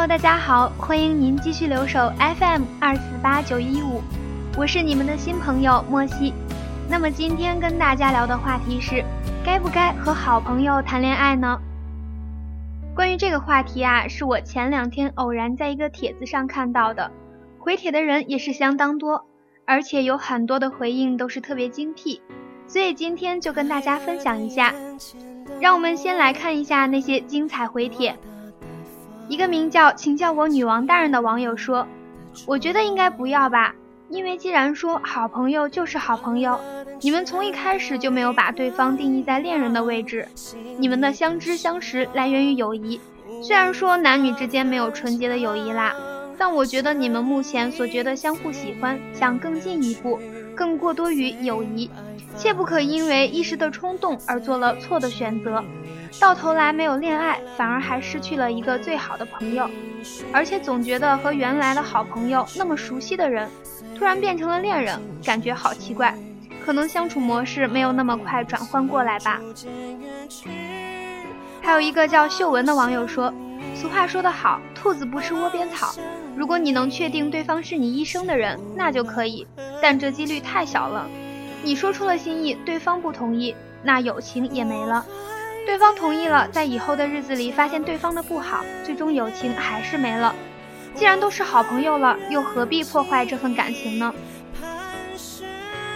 Hello，大家好，欢迎您继续留守 FM 二四八九一五，我是你们的新朋友莫西。那么今天跟大家聊的话题是，该不该和好朋友谈恋爱呢？关于这个话题啊，是我前两天偶然在一个帖子上看到的，回帖的人也是相当多，而且有很多的回应都是特别精辟，所以今天就跟大家分享一下。让我们先来看一下那些精彩回帖。一个名叫“请叫我女王大人”的网友说：“我觉得应该不要吧，因为既然说好朋友就是好朋友，你们从一开始就没有把对方定义在恋人的位置。你们的相知相识来源于友谊，虽然说男女之间没有纯洁的友谊啦，但我觉得你们目前所觉得相互喜欢，想更进一步，更过多于友谊，切不可因为一时的冲动而做了错的选择。”到头来没有恋爱，反而还失去了一个最好的朋友，而且总觉得和原来的好朋友那么熟悉的人，突然变成了恋人，感觉好奇怪。可能相处模式没有那么快转换过来吧。还有一个叫秀文的网友说：“俗话说得好，兔子不吃窝边草。如果你能确定对方是你一生的人，那就可以，但这几率太小了。你说出了心意，对方不同意，那友情也没了。”对方同意了，在以后的日子里发现对方的不好，最终友情还是没了。既然都是好朋友了，又何必破坏这份感情呢？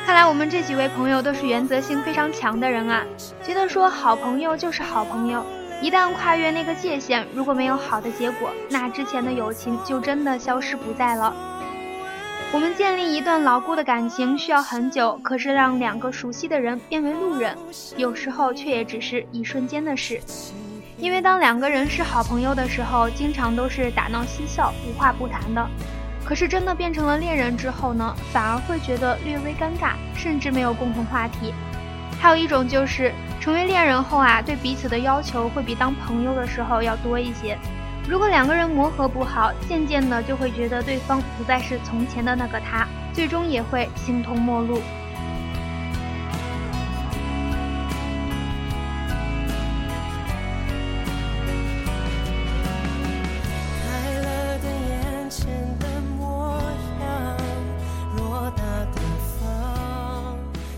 看来我们这几位朋友都是原则性非常强的人啊，觉得说好朋友就是好朋友，一旦跨越那个界限，如果没有好的结果，那之前的友情就真的消失不在了。我们建立一段牢固的感情需要很久，可是让两个熟悉的人变为路人，有时候却也只是一瞬间的事。因为当两个人是好朋友的时候，经常都是打闹嬉笑、无话不谈的。可是真的变成了恋人之后呢，反而会觉得略微尴尬，甚至没有共同话题。还有一种就是成为恋人后啊，对彼此的要求会比当朋友的时候要多一些。如果两个人磨合不好，渐渐的就会觉得对方不再是从前的那个他，最终也会形同陌路。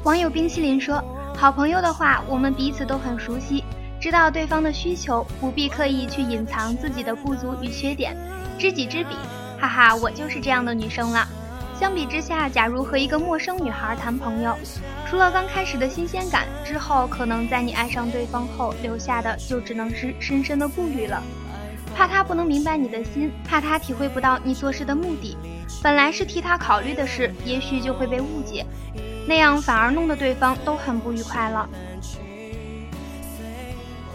网友冰淇淋说：“好朋友的话，我们彼此都很熟悉。”知道对方的需求，不必刻意去隐藏自己的不足与缺点，知己知彼。哈哈，我就是这样的女生了。相比之下，假如和一个陌生女孩谈朋友，除了刚开始的新鲜感，之后可能在你爱上对方后留下的就只能是深深的顾虑了。怕他不能明白你的心，怕他体会不到你做事的目的。本来是替他考虑的事，也许就会被误解，那样反而弄得对方都很不愉快了。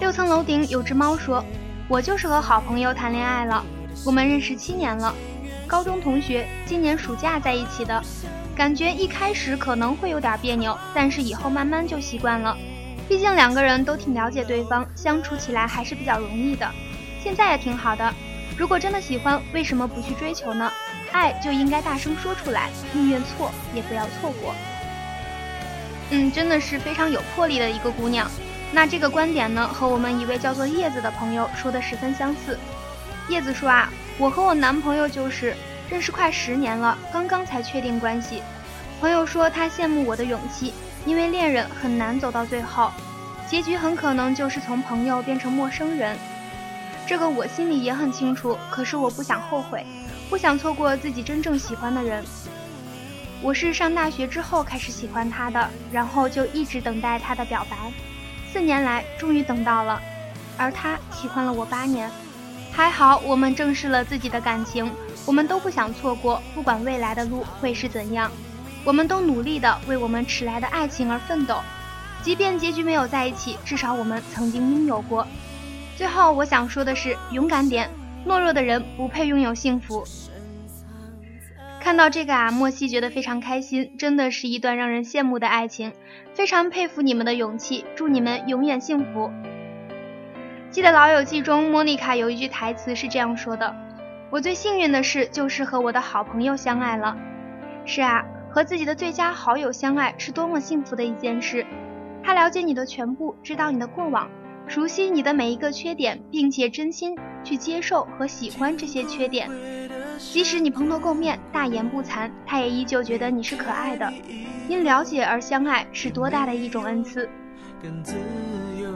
六层楼顶有只猫说：“我就是和好朋友谈恋爱了，我们认识七年了，高中同学，今年暑假在一起的。感觉一开始可能会有点别扭，但是以后慢慢就习惯了。毕竟两个人都挺了解对方，相处起来还是比较容易的。现在也挺好的。如果真的喜欢，为什么不去追求呢？爱就应该大声说出来，宁愿错也不要错过。嗯，真的是非常有魄力的一个姑娘。”那这个观点呢，和我们一位叫做叶子的朋友说的十分相似。叶子说啊，我和我男朋友就是认识快十年了，刚刚才确定关系。朋友说他羡慕我的勇气，因为恋人很难走到最后，结局很可能就是从朋友变成陌生人。这个我心里也很清楚，可是我不想后悔，不想错过自己真正喜欢的人。我是上大学之后开始喜欢他的，然后就一直等待他的表白。四年来，终于等到了，而他喜欢了我八年。还好，我们正视了自己的感情，我们都不想错过，不管未来的路会是怎样，我们都努力的为我们迟来的爱情而奋斗。即便结局没有在一起，至少我们曾经拥有过。最后，我想说的是，勇敢点，懦弱的人不配拥有幸福。看到这个啊，莫西觉得非常开心，真的是一段让人羡慕的爱情，非常佩服你们的勇气，祝你们永远幸福。记得《老友记》中，莫妮卡有一句台词是这样说的：“我最幸运的事就是和我的好朋友相爱了。”是啊，和自己的最佳好友相爱是多么幸福的一件事。他了解你的全部，知道你的过往，熟悉你的每一个缺点，并且真心去接受和喜欢这些缺点。即使你蓬头垢面、大言不惭，他也依旧觉得你是可爱的。因了解而相爱，是多大的一种恩赐！更自由，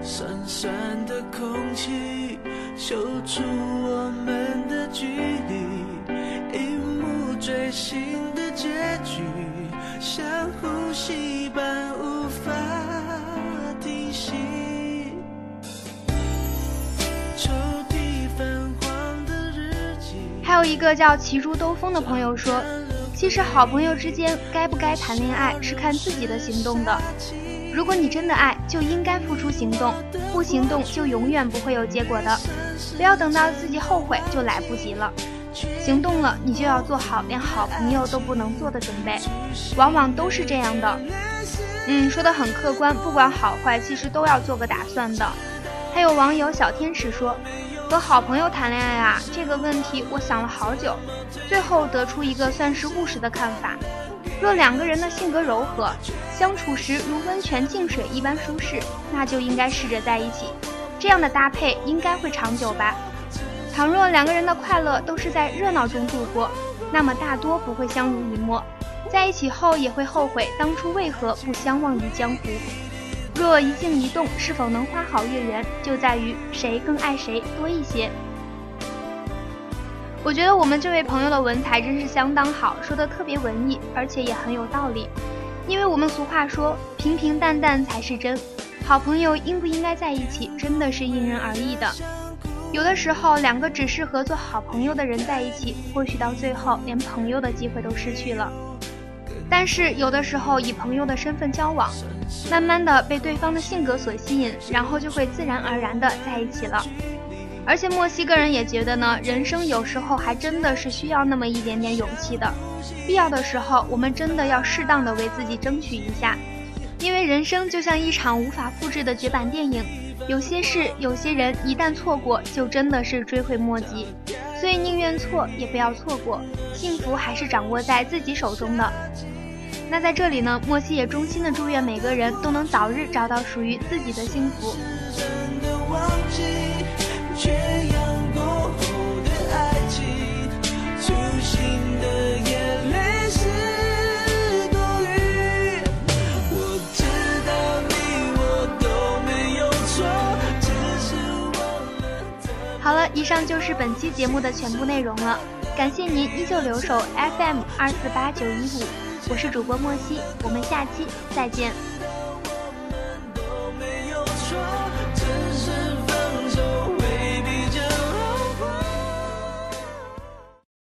酸酸的空气，秀出我们的距离，一幕最新的结局，像呼吸般无还有一个叫骑猪兜风的朋友说，其实好朋友之间该不该谈恋爱是看自己的行动的。如果你真的爱，就应该付出行动，不行动就永远不会有结果的。不要等到自己后悔就来不及了，行动了你就要做好连好朋友都不能做的准备，往往都是这样的。嗯，说的很客观，不管好坏，其实都要做个打算的。还有网友小天使说。和好朋友谈恋爱啊，这个问题我想了好久，最后得出一个算是务实的看法：若两个人的性格柔和，相处时如温泉净水一般舒适，那就应该试着在一起，这样的搭配应该会长久吧。倘若两个人的快乐都是在热闹中度过，那么大多不会相濡以沫，在一起后也会后悔当初为何不相忘于江湖。若一静一动是否能花好月圆，就在于谁更爱谁多一些。我觉得我们这位朋友的文采真是相当好，说的特别文艺，而且也很有道理。因为我们俗话说平平淡淡才是真，好朋友应不应该在一起，真的是因人而异的。有的时候，两个只适合做好朋友的人在一起，或许到最后连朋友的机会都失去了。但是有的时候以朋友的身份交往，慢慢的被对方的性格所吸引，然后就会自然而然的在一起了。而且墨西哥人也觉得呢，人生有时候还真的是需要那么一点点勇气的，必要的时候我们真的要适当的为自己争取一下，因为人生就像一场无法复制的绝版电影，有些事有些人一旦错过就真的是追悔莫及，所以宁愿错也不要错过，幸福还是掌握在自己手中的。那在这里呢，莫西也衷心的祝愿每个人都能早日找到属于自己的幸福。好了，以上就是本期节目的全部内容了，感谢您依旧留守 FM 二四八九一五。我是主播莫西，我们下期再见。